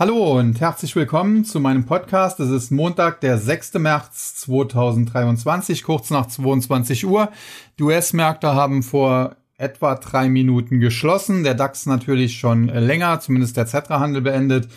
Hallo und herzlich willkommen zu meinem Podcast. Es ist Montag, der 6. März 2023, kurz nach 22 Uhr. Die US-Märkte haben vor etwa drei Minuten geschlossen. Der DAX natürlich schon länger, zumindest der Zetra-Handel beendet.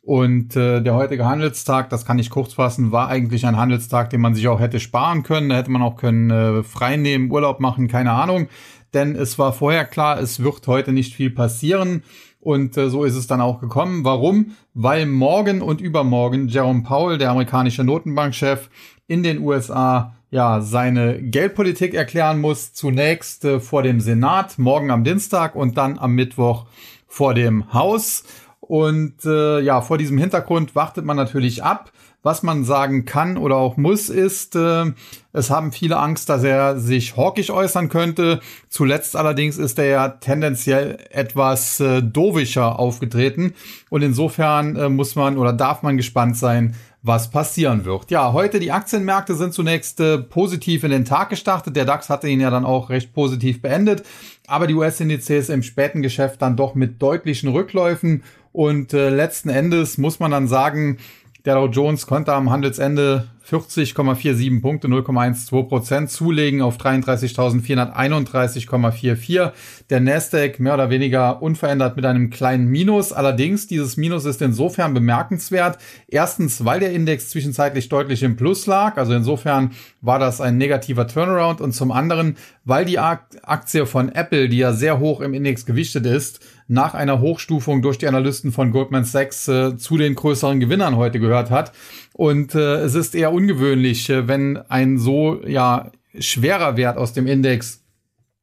Und äh, der heutige Handelstag, das kann ich kurz fassen, war eigentlich ein Handelstag, den man sich auch hätte sparen können. Da hätte man auch können äh, frei nehmen, Urlaub machen, keine Ahnung. Denn es war vorher klar, es wird heute nicht viel passieren. Und äh, so ist es dann auch gekommen. Warum? Weil morgen und übermorgen Jerome Powell, der amerikanische Notenbankchef, in den USA ja seine Geldpolitik erklären muss. Zunächst äh, vor dem Senat, morgen am Dienstag und dann am Mittwoch vor dem Haus. Und äh, ja, vor diesem Hintergrund wartet man natürlich ab. Was man sagen kann oder auch muss, ist, äh, es haben viele Angst, dass er sich hawkisch äußern könnte. Zuletzt allerdings ist er ja tendenziell etwas äh, dovischer aufgetreten. Und insofern äh, muss man oder darf man gespannt sein, was passieren wird. Ja, heute die Aktienmärkte sind zunächst äh, positiv in den Tag gestartet. Der DAX hatte ihn ja dann auch recht positiv beendet. Aber die US-Indizes im späten Geschäft dann doch mit deutlichen Rückläufen. Und äh, letzten Endes muss man dann sagen, der Dow Jones konnte am Handelsende 40,47 Punkte, 0,12 Prozent zulegen auf 33.431,44. Der Nasdaq mehr oder weniger unverändert mit einem kleinen Minus. Allerdings, dieses Minus ist insofern bemerkenswert. Erstens, weil der Index zwischenzeitlich deutlich im Plus lag. Also insofern war das ein negativer Turnaround. Und zum anderen, weil die Aktie von Apple, die ja sehr hoch im Index gewichtet ist, nach einer Hochstufung durch die Analysten von Goldman Sachs äh, zu den größeren Gewinnern heute gehört hat. Und äh, es ist eher ungewöhnlich, äh, wenn ein so ja schwerer Wert aus dem Index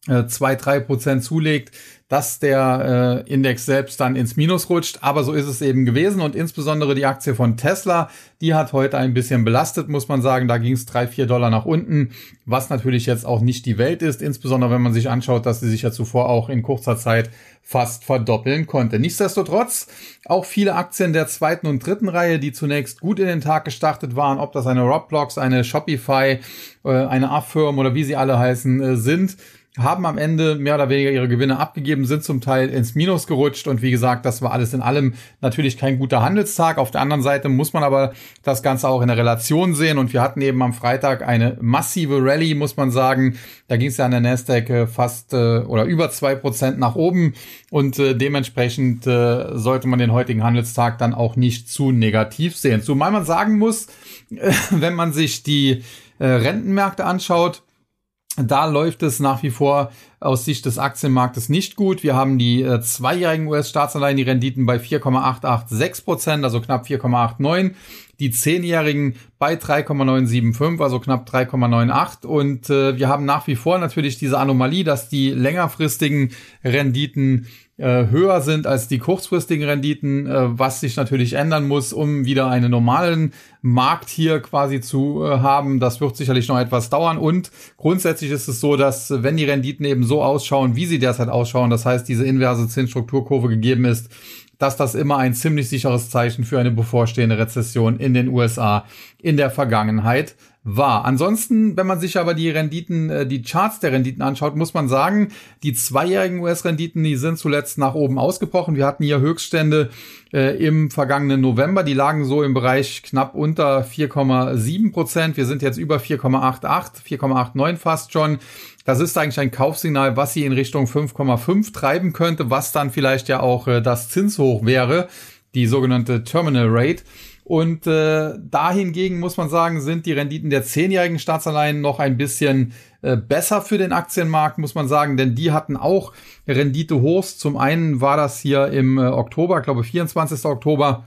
äh, zwei drei Prozent zulegt, dass der äh, Index selbst dann ins Minus rutscht. Aber so ist es eben gewesen und insbesondere die Aktie von Tesla, die hat heute ein bisschen belastet, muss man sagen. Da ging es drei, vier Dollar nach unten, was natürlich jetzt auch nicht die Welt ist, insbesondere wenn man sich anschaut, dass sie sich ja zuvor auch in kurzer Zeit fast verdoppeln konnte. Nichtsdestotrotz auch viele Aktien der zweiten und dritten Reihe, die zunächst gut in den Tag gestartet waren, ob das eine Roblox, eine Shopify, äh, eine Affirm oder wie sie alle heißen, äh, sind haben am Ende mehr oder weniger ihre Gewinne abgegeben, sind zum Teil ins Minus gerutscht und wie gesagt, das war alles in allem natürlich kein guter Handelstag. Auf der anderen Seite muss man aber das Ganze auch in der Relation sehen und wir hatten eben am Freitag eine massive Rallye, muss man sagen. Da ging es ja an der Nasdaq äh, fast äh, oder über zwei Prozent nach oben und äh, dementsprechend sollte man den heutigen Handelstag dann auch nicht zu negativ sehen. Zumal man sagen muss, wenn man sich die Rentenmärkte anschaut, da läuft es nach wie vor aus Sicht des Aktienmarktes nicht gut. Wir haben die äh, zweijährigen US-Staatsanleihen, die Renditen bei 4,886 Prozent, also knapp 4,89. Die zehnjährigen bei 3,975, also knapp 3,98. Und äh, wir haben nach wie vor natürlich diese Anomalie, dass die längerfristigen Renditen äh, höher sind als die kurzfristigen Renditen, äh, was sich natürlich ändern muss, um wieder einen normalen Markt hier quasi zu äh, haben. Das wird sicherlich noch etwas dauern. Und grundsätzlich ist es so, dass wenn die Renditen eben so ausschauen, wie sie derzeit ausschauen, das heißt, diese inverse Zinsstrukturkurve gegeben ist, dass das immer ein ziemlich sicheres Zeichen für eine bevorstehende Rezession in den USA in der Vergangenheit war. Ansonsten, wenn man sich aber die Renditen, äh, die Charts der Renditen anschaut, muss man sagen, die zweijährigen US-Renditen, die sind zuletzt nach oben ausgebrochen. Wir hatten hier Höchststände äh, im vergangenen November, die lagen so im Bereich knapp unter 4,7 Prozent. Wir sind jetzt über 4,88, 4,89 fast schon. Das ist eigentlich ein Kaufsignal, was sie in Richtung 5,5 treiben könnte, was dann vielleicht ja auch äh, das Zinshoch wäre, die sogenannte Terminal Rate. Und äh, dahingegen muss man sagen, sind die Renditen der zehnjährigen Staatsanleihen noch ein bisschen äh, besser für den Aktienmarkt, muss man sagen, denn die hatten auch Rendite hochs. Zum einen war das hier im äh, Oktober, glaube 24. Oktober,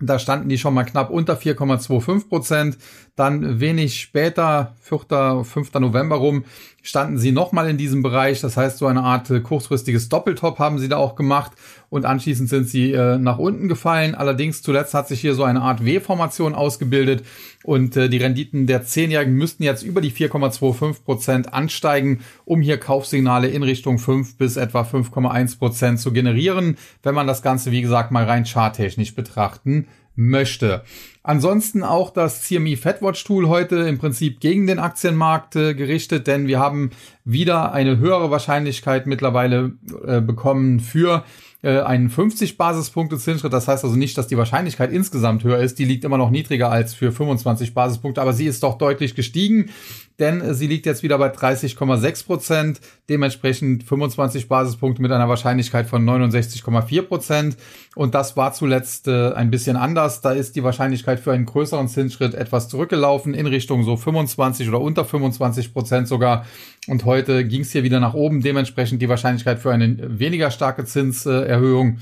da standen die schon mal knapp unter 4,25 Prozent. Dann wenig später, 4. 5. November rum, standen sie nochmal in diesem Bereich. Das heißt, so eine Art äh, kurzfristiges Doppeltop haben sie da auch gemacht und anschließend sind sie äh, nach unten gefallen. Allerdings zuletzt hat sich hier so eine Art W-Formation ausgebildet und äh, die Renditen der Zehnjährigen müssten jetzt über die 4,25 Prozent ansteigen, um hier Kaufsignale in Richtung 5 bis etwa 5,1 Prozent zu generieren, wenn man das Ganze, wie gesagt, mal rein charttechnisch betrachten möchte. Ansonsten auch das CME Fedwatch Tool heute im Prinzip gegen den Aktienmarkt äh, gerichtet, denn wir haben wieder eine höhere Wahrscheinlichkeit mittlerweile äh, bekommen für äh, einen 50 Basispunkte Zinsschritt. Das heißt also nicht, dass die Wahrscheinlichkeit insgesamt höher ist. Die liegt immer noch niedriger als für 25 Basispunkte, aber sie ist doch deutlich gestiegen denn sie liegt jetzt wieder bei 30,6 Prozent, dementsprechend 25 Basispunkte mit einer Wahrscheinlichkeit von 69,4 Prozent. Und das war zuletzt äh, ein bisschen anders. Da ist die Wahrscheinlichkeit für einen größeren Zinsschritt etwas zurückgelaufen in Richtung so 25 oder unter 25 Prozent sogar. Und heute ging es hier wieder nach oben. Dementsprechend die Wahrscheinlichkeit für eine weniger starke Zinserhöhung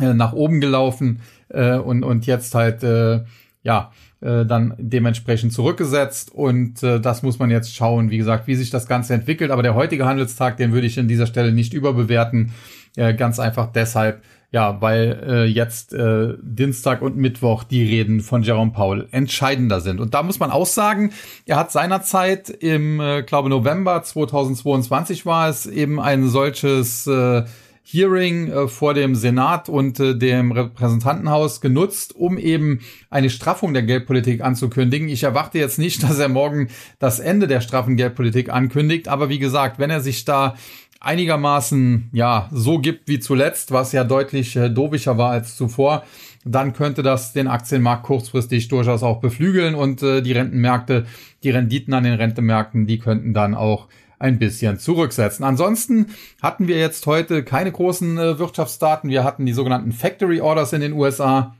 äh, nach oben gelaufen. Äh, und, und jetzt halt, äh, ja, äh, dann dementsprechend zurückgesetzt und äh, das muss man jetzt schauen, wie gesagt, wie sich das Ganze entwickelt. Aber der heutige Handelstag, den würde ich an dieser Stelle nicht überbewerten, äh, ganz einfach deshalb, ja, weil äh, jetzt äh, Dienstag und Mittwoch die Reden von Jerome Powell entscheidender sind. Und da muss man auch sagen, er hat seinerzeit im, äh, glaube November 2022 war es eben ein solches äh, Hearing äh, vor dem Senat und äh, dem Repräsentantenhaus genutzt, um eben eine Straffung der Geldpolitik anzukündigen. Ich erwarte jetzt nicht, dass er morgen das Ende der straffen Geldpolitik ankündigt, aber wie gesagt, wenn er sich da einigermaßen ja so gibt wie zuletzt, was ja deutlich äh, dovischer war als zuvor, dann könnte das den Aktienmarkt kurzfristig durchaus auch beflügeln und äh, die Rentenmärkte, die Renditen an den Rentenmärkten, die könnten dann auch ein bisschen zurücksetzen. Ansonsten hatten wir jetzt heute keine großen äh, Wirtschaftsdaten. Wir hatten die sogenannten Factory Orders in den USA.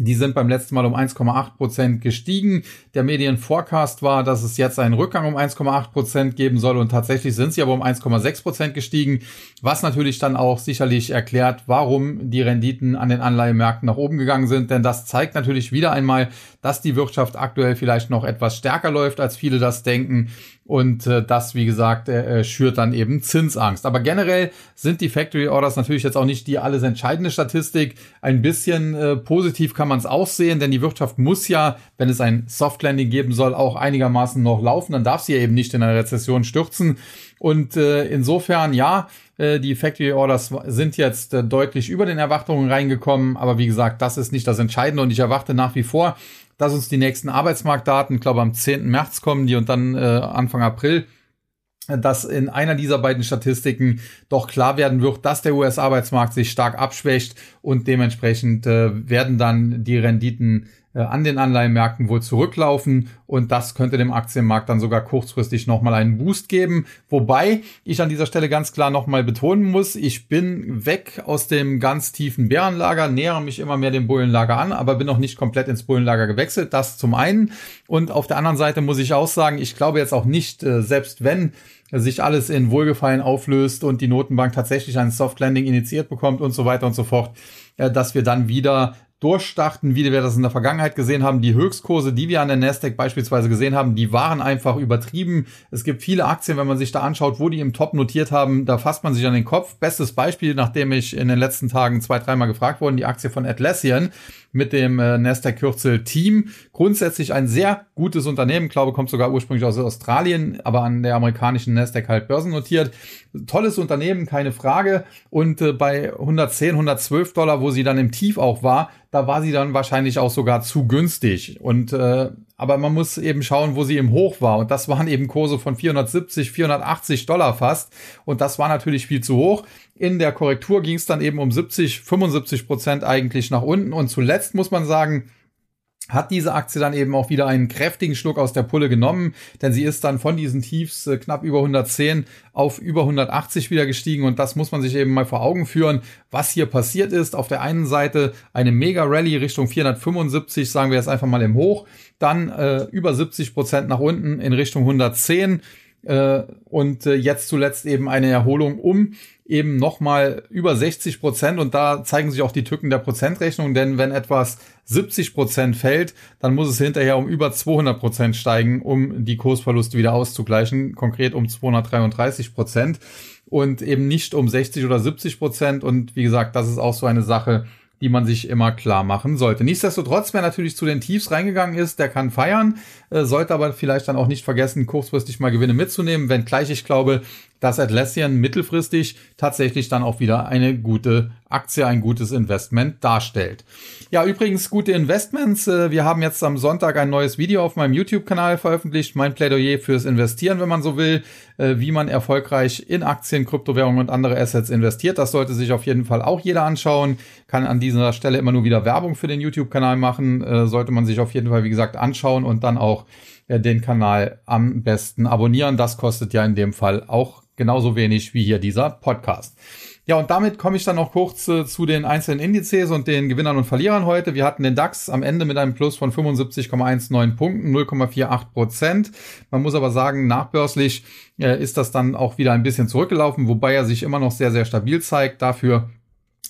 Die sind beim letzten Mal um 1,8 Prozent gestiegen. Der Medienforecast war, dass es jetzt einen Rückgang um 1,8 Prozent geben soll und tatsächlich sind sie aber um 1,6 Prozent gestiegen, was natürlich dann auch sicherlich erklärt, warum die Renditen an den Anleihemärkten nach oben gegangen sind. Denn das zeigt natürlich wieder einmal, dass die Wirtschaft aktuell vielleicht noch etwas stärker läuft, als viele das denken und äh, das, wie gesagt, äh, äh, schürt dann eben Zinsangst. Aber generell sind die Factory Orders natürlich jetzt auch nicht die alles entscheidende Statistik. Ein bisschen äh, positiv kann man es auch sehen, denn die Wirtschaft muss ja, wenn es ein Soft Landing geben soll, auch einigermaßen noch laufen. Dann darf sie eben nicht in eine Rezession stürzen. Und äh, insofern, ja, äh, die Factory Orders sind jetzt äh, deutlich über den Erwartungen reingekommen. Aber wie gesagt, das ist nicht das Entscheidende. Und ich erwarte nach wie vor, dass uns die nächsten Arbeitsmarktdaten, ich glaube am 10. März kommen die und dann äh, Anfang April, dass in einer dieser beiden Statistiken doch klar werden wird, dass der US-Arbeitsmarkt sich stark abschwächt und dementsprechend äh, werden dann die Renditen an den Anleihenmärkten wohl zurücklaufen und das könnte dem Aktienmarkt dann sogar kurzfristig nochmal einen Boost geben. Wobei ich an dieser Stelle ganz klar nochmal betonen muss, ich bin weg aus dem ganz tiefen Bärenlager, nähere mich immer mehr dem Bullenlager an, aber bin noch nicht komplett ins Bullenlager gewechselt. Das zum einen. Und auf der anderen Seite muss ich auch sagen, ich glaube jetzt auch nicht, äh, selbst wenn sich alles in Wohlgefallen auflöst und die Notenbank tatsächlich ein Soft Landing initiiert bekommt und so weiter und so fort, äh, dass wir dann wieder durchstarten, wie wir das in der Vergangenheit gesehen haben. Die Höchstkurse, die wir an der Nasdaq beispielsweise gesehen haben, die waren einfach übertrieben. Es gibt viele Aktien, wenn man sich da anschaut, wo die im Top notiert haben, da fasst man sich an den Kopf. Bestes Beispiel, nachdem ich in den letzten Tagen zwei, dreimal gefragt worden, die Aktie von Atlassian mit dem äh, Nasdaq-Kürzel Team. Grundsätzlich ein sehr gutes Unternehmen, glaube, kommt sogar ursprünglich aus Australien, aber an der amerikanischen Nasdaq halt börsennotiert. Tolles Unternehmen, keine Frage. Und äh, bei 110, 112 Dollar, wo sie dann im Tief auch war, da war sie dann wahrscheinlich auch sogar zu günstig. Und äh, aber man muss eben schauen, wo sie im Hoch war. Und das waren eben Kurse von 470, 480 Dollar fast. Und das war natürlich viel zu hoch. In der Korrektur ging es dann eben um 70, 75 Prozent eigentlich nach unten. Und zuletzt muss man sagen, hat diese Aktie dann eben auch wieder einen kräftigen Schluck aus der Pulle genommen, denn sie ist dann von diesen Tiefs äh, knapp über 110 auf über 180 wieder gestiegen und das muss man sich eben mal vor Augen führen, was hier passiert ist. Auf der einen Seite eine Mega Rally Richtung 475, sagen wir jetzt einfach mal im Hoch, dann äh, über 70 Prozent nach unten in Richtung 110 äh, und äh, jetzt zuletzt eben eine Erholung um eben nochmal über 60 Prozent. Und da zeigen sich auch die Tücken der Prozentrechnung, denn wenn etwas 70 Prozent fällt, dann muss es hinterher um über 200 Prozent steigen, um die Kursverluste wieder auszugleichen, konkret um 233 Prozent. Und eben nicht um 60 oder 70 Prozent. Und wie gesagt, das ist auch so eine Sache, die man sich immer klar machen sollte. Nichtsdestotrotz, wer natürlich zu den Tiefs reingegangen ist, der kann feiern, äh, sollte aber vielleicht dann auch nicht vergessen, kurzfristig mal Gewinne mitzunehmen, wenngleich ich glaube, dass Atlassian mittelfristig tatsächlich dann auch wieder eine gute Aktie, ein gutes Investment darstellt. Ja, übrigens gute Investments. Äh, wir haben jetzt am Sonntag ein neues Video auf meinem YouTube-Kanal veröffentlicht. Mein Plädoyer fürs Investieren, wenn man so will, äh, wie man erfolgreich in Aktien, Kryptowährungen und andere Assets investiert. Das sollte sich auf jeden Fall auch jeder anschauen. Kann an dieser Stelle immer nur wieder Werbung für den YouTube-Kanal machen. Sollte man sich auf jeden Fall, wie gesagt, anschauen und dann auch den Kanal am besten abonnieren. Das kostet ja in dem Fall auch genauso wenig wie hier dieser Podcast. Ja, und damit komme ich dann noch kurz äh, zu den einzelnen Indizes und den Gewinnern und Verlierern heute. Wir hatten den DAX am Ende mit einem Plus von 75,19 Punkten, 0,48 Prozent. Man muss aber sagen, nachbörslich äh, ist das dann auch wieder ein bisschen zurückgelaufen, wobei er sich immer noch sehr, sehr stabil zeigt. Dafür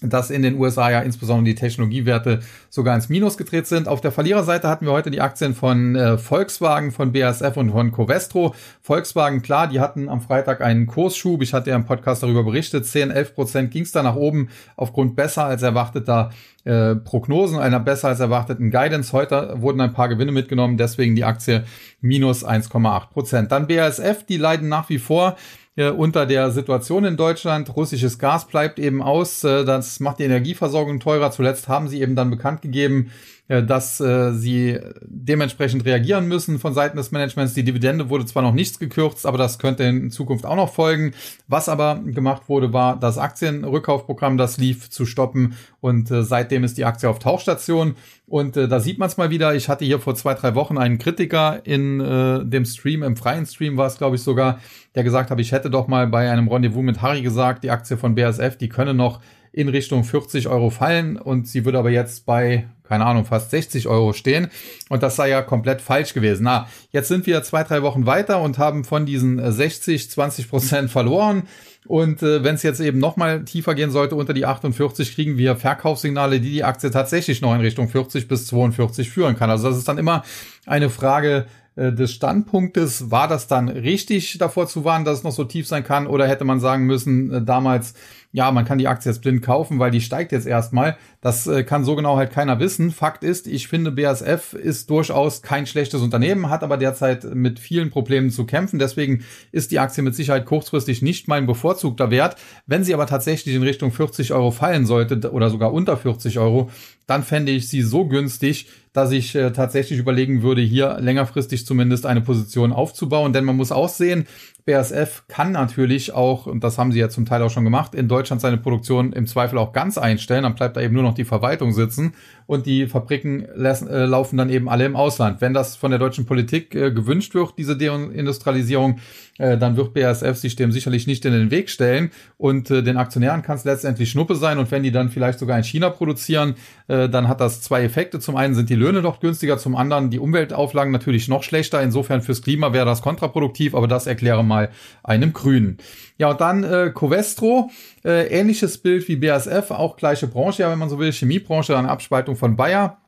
dass in den USA ja insbesondere die Technologiewerte sogar ins Minus gedreht sind. Auf der Verliererseite hatten wir heute die Aktien von äh, Volkswagen, von BASF und von Covestro. Volkswagen, klar, die hatten am Freitag einen Kursschub. Ich hatte ja im Podcast darüber berichtet. 10, 11 Prozent ging es da nach oben aufgrund besser als erwarteter äh, Prognosen, einer besser als erwarteten Guidance. Heute wurden ein paar Gewinne mitgenommen, deswegen die Aktie minus 1,8 Prozent. Dann BASF, die leiden nach wie vor äh, unter der Situation in Deutschland. Russisches Gas bleibt eben aus. Äh, das macht die Energieversorgung teurer. Zuletzt haben sie eben dann bekannt gegeben, dass äh, sie dementsprechend reagieren müssen von Seiten des Managements. Die Dividende wurde zwar noch nichts gekürzt, aber das könnte in Zukunft auch noch folgen. Was aber gemacht wurde, war das Aktienrückkaufprogramm, das lief, zu stoppen und äh, seitdem ist die Aktie auf Tauchstation. Und äh, da sieht man es mal wieder. Ich hatte hier vor zwei, drei Wochen einen Kritiker in äh, dem Stream, im freien Stream war es, glaube ich, sogar, der gesagt hat, ich hätte doch mal bei einem Rendezvous mit Harry gesagt, die Aktie von BASF, die könne noch in Richtung 40 Euro fallen und sie würde aber jetzt bei, keine Ahnung, fast 60 Euro stehen. Und das sei ja komplett falsch gewesen. Na, jetzt sind wir zwei, drei Wochen weiter und haben von diesen 60, 20 Prozent verloren. Und äh, wenn es jetzt eben nochmal tiefer gehen sollte unter die 48, kriegen wir Verkaufssignale, die die Aktie tatsächlich noch in Richtung 40 bis 42 führen kann. Also das ist dann immer eine Frage äh, des Standpunktes. War das dann richtig davor zu warnen, dass es noch so tief sein kann? Oder hätte man sagen müssen, äh, damals, ja, man kann die Aktie jetzt blind kaufen, weil die steigt jetzt erstmal. Das äh, kann so genau halt keiner wissen. Fakt ist, ich finde, BASF ist durchaus kein schlechtes Unternehmen, hat aber derzeit mit vielen Problemen zu kämpfen. Deswegen ist die Aktie mit Sicherheit kurzfristig nicht mein bevorzugter Wert. Wenn sie aber tatsächlich in Richtung 40 Euro fallen sollte oder sogar unter 40 Euro, dann fände ich sie so günstig, dass ich äh, tatsächlich überlegen würde, hier längerfristig zumindest eine Position aufzubauen. Denn man muss auch sehen, BASF kann natürlich auch, und das haben sie ja zum Teil auch schon gemacht, in Deutschland seine Produktion im Zweifel auch ganz einstellen. Dann bleibt da eben nur noch die Verwaltung sitzen und die Fabriken lassen, äh, laufen dann eben alle im Ausland. Wenn das von der deutschen Politik äh, gewünscht wird, diese Deindustrialisierung, äh, dann wird BASF sich dem sicherlich nicht in den Weg stellen und äh, den Aktionären kann es letztendlich Schnuppe sein und wenn die dann vielleicht sogar in China produzieren, äh, dann hat das zwei Effekte. Zum einen sind die Löhne doch günstiger, zum anderen die Umweltauflagen natürlich noch schlechter. Insofern fürs Klima wäre das kontraproduktiv, aber das erkläre mal einem Grünen. Ja, und dann äh, Covestro, äh, ähnliches Bild wie BASF, auch gleiche Branche, ja, wenn man so will, Chemiebranche, eine Abspaltung von Bayer.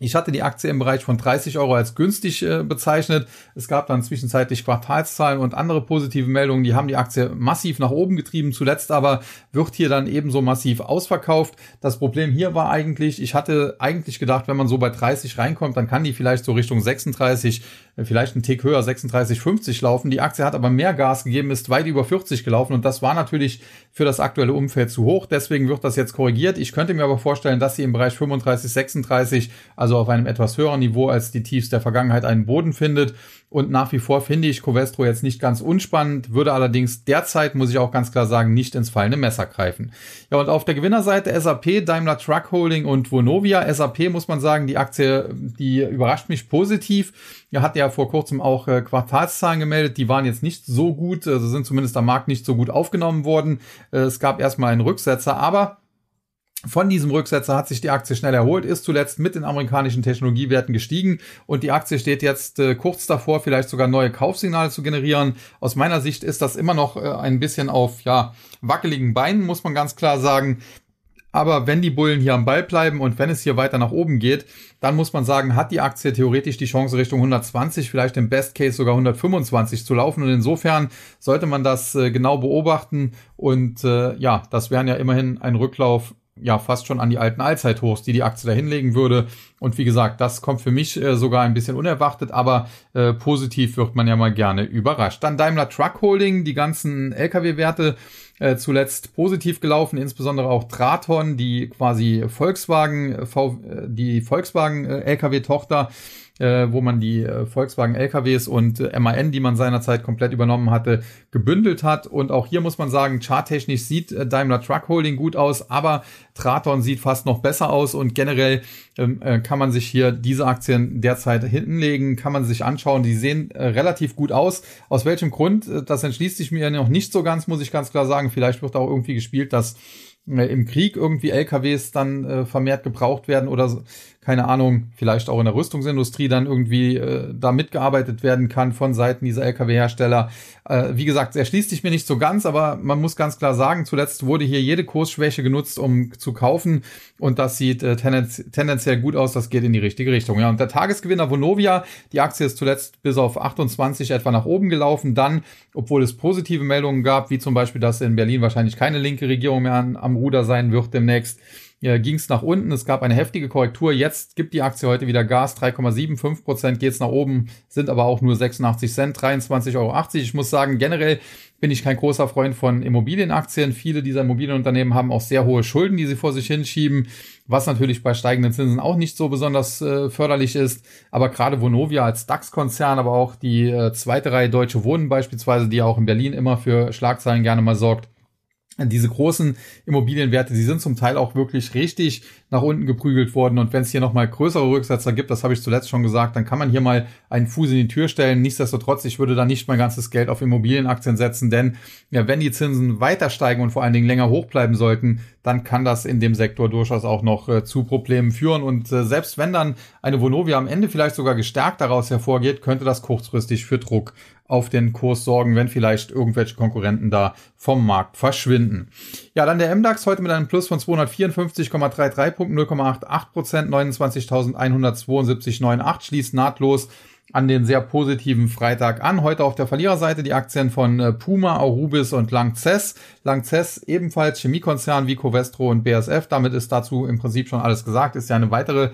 Ich hatte die Aktie im Bereich von 30 Euro als günstig äh, bezeichnet. Es gab dann zwischenzeitlich Quartalszahlen und andere positive Meldungen, die haben die Aktie massiv nach oben getrieben. Zuletzt aber wird hier dann ebenso massiv ausverkauft. Das Problem hier war eigentlich, ich hatte eigentlich gedacht, wenn man so bei 30 reinkommt, dann kann die vielleicht so Richtung 36 vielleicht ein Tick höher, 36, 50 laufen. Die Aktie hat aber mehr Gas gegeben, ist weit über 40 gelaufen und das war natürlich für das aktuelle Umfeld zu hoch. Deswegen wird das jetzt korrigiert. Ich könnte mir aber vorstellen, dass sie im Bereich 35, 36, also auf einem etwas höheren Niveau als die Tiefs der Vergangenheit einen Boden findet. Und nach wie vor finde ich Covestro jetzt nicht ganz unspannend, würde allerdings derzeit, muss ich auch ganz klar sagen, nicht ins fallende Messer greifen. Ja, und auf der Gewinnerseite SAP, Daimler Truck Holding und Vonovia. SAP muss man sagen, die Aktie, die überrascht mich positiv. Er hat ja vor kurzem auch äh, Quartalszahlen gemeldet, die waren jetzt nicht so gut, also sind zumindest am Markt nicht so gut aufgenommen worden. Äh, es gab erstmal einen Rücksetzer, aber von diesem Rücksetzer hat sich die Aktie schnell erholt, ist zuletzt mit den amerikanischen Technologiewerten gestiegen und die Aktie steht jetzt äh, kurz davor, vielleicht sogar neue Kaufsignale zu generieren. Aus meiner Sicht ist das immer noch äh, ein bisschen auf ja, wackeligen Beinen, muss man ganz klar sagen. Aber wenn die Bullen hier am Ball bleiben und wenn es hier weiter nach oben geht, dann muss man sagen, hat die Aktie theoretisch die Chance Richtung 120, vielleicht im Best Case sogar 125 zu laufen. Und insofern sollte man das äh, genau beobachten. Und äh, ja, das wären ja immerhin ein Rücklauf ja fast schon an die alten Allzeithochs, die die Aktie da hinlegen würde. Und wie gesagt, das kommt für mich äh, sogar ein bisschen unerwartet, aber äh, positiv wird man ja mal gerne überrascht. Dann Daimler Truck Holding, die ganzen Lkw-Werte äh, zuletzt positiv gelaufen, insbesondere auch Traton, die quasi Volkswagen, v, äh, die Volkswagen äh, Lkw-Tochter äh, wo man die äh, Volkswagen LKWs und äh, MAN, die man seinerzeit komplett übernommen hatte, gebündelt hat. Und auch hier muss man sagen, charttechnisch sieht äh, Daimler Truck Holding gut aus, aber Traton sieht fast noch besser aus und generell ähm, äh, kann man sich hier diese Aktien derzeit hinlegen, kann man sich anschauen. Die sehen äh, relativ gut aus. Aus welchem Grund? Äh, das entschließt sich mir noch nicht so ganz, muss ich ganz klar sagen. Vielleicht wird auch irgendwie gespielt, dass im Krieg irgendwie LKWs dann äh, vermehrt gebraucht werden oder keine Ahnung, vielleicht auch in der Rüstungsindustrie dann irgendwie äh, da mitgearbeitet werden kann von Seiten dieser Lkw-Hersteller. Äh, wie gesagt, er schließt sich mir nicht so ganz, aber man muss ganz klar sagen, zuletzt wurde hier jede Kursschwäche genutzt, um zu kaufen und das sieht äh, tendenz tendenziell gut aus, das geht in die richtige Richtung. Ja, und der Tagesgewinner Vonovia, die Aktie ist zuletzt bis auf 28 etwa nach oben gelaufen, dann, obwohl es positive Meldungen gab, wie zum Beispiel, dass in Berlin wahrscheinlich keine linke Regierung mehr an, am Ruder sein wird demnächst, ja, ging es nach unten. Es gab eine heftige Korrektur. Jetzt gibt die Aktie heute wieder Gas. 3,75 Prozent geht es nach oben, sind aber auch nur 86 Cent, 23,80 Euro. Ich muss sagen, generell bin ich kein großer Freund von Immobilienaktien. Viele dieser Immobilienunternehmen haben auch sehr hohe Schulden, die sie vor sich hinschieben, was natürlich bei steigenden Zinsen auch nicht so besonders äh, förderlich ist. Aber gerade Vonovia als DAX-Konzern, aber auch die äh, zweite Reihe Deutsche Wohnen beispielsweise, die auch in Berlin immer für Schlagzeilen gerne mal sorgt, diese großen Immobilienwerte, die sind zum Teil auch wirklich richtig nach unten geprügelt worden. Und wenn es hier nochmal größere Rücksetzer gibt, das habe ich zuletzt schon gesagt, dann kann man hier mal einen Fuß in die Tür stellen. Nichtsdestotrotz, ich würde da nicht mein ganzes Geld auf Immobilienaktien setzen, denn ja, wenn die Zinsen weiter steigen und vor allen Dingen länger hoch bleiben sollten, dann kann das in dem Sektor durchaus auch noch äh, zu Problemen führen. Und äh, selbst wenn dann eine Vonovia am Ende vielleicht sogar gestärkt daraus hervorgeht, könnte das kurzfristig für Druck auf den Kurs sorgen, wenn vielleicht irgendwelche Konkurrenten da vom Markt verschwinden. Ja, dann der MDAX heute mit einem Plus von 254,33 Punkten, 0,88 Prozent, 29.172,98 schließt nahtlos an den sehr positiven Freitag an. Heute auf der Verliererseite die Aktien von äh, Puma, Aurubis und Langzess. Langzess ebenfalls Chemiekonzern wie Covestro und BSF. Damit ist dazu im Prinzip schon alles gesagt. Ist ja eine weitere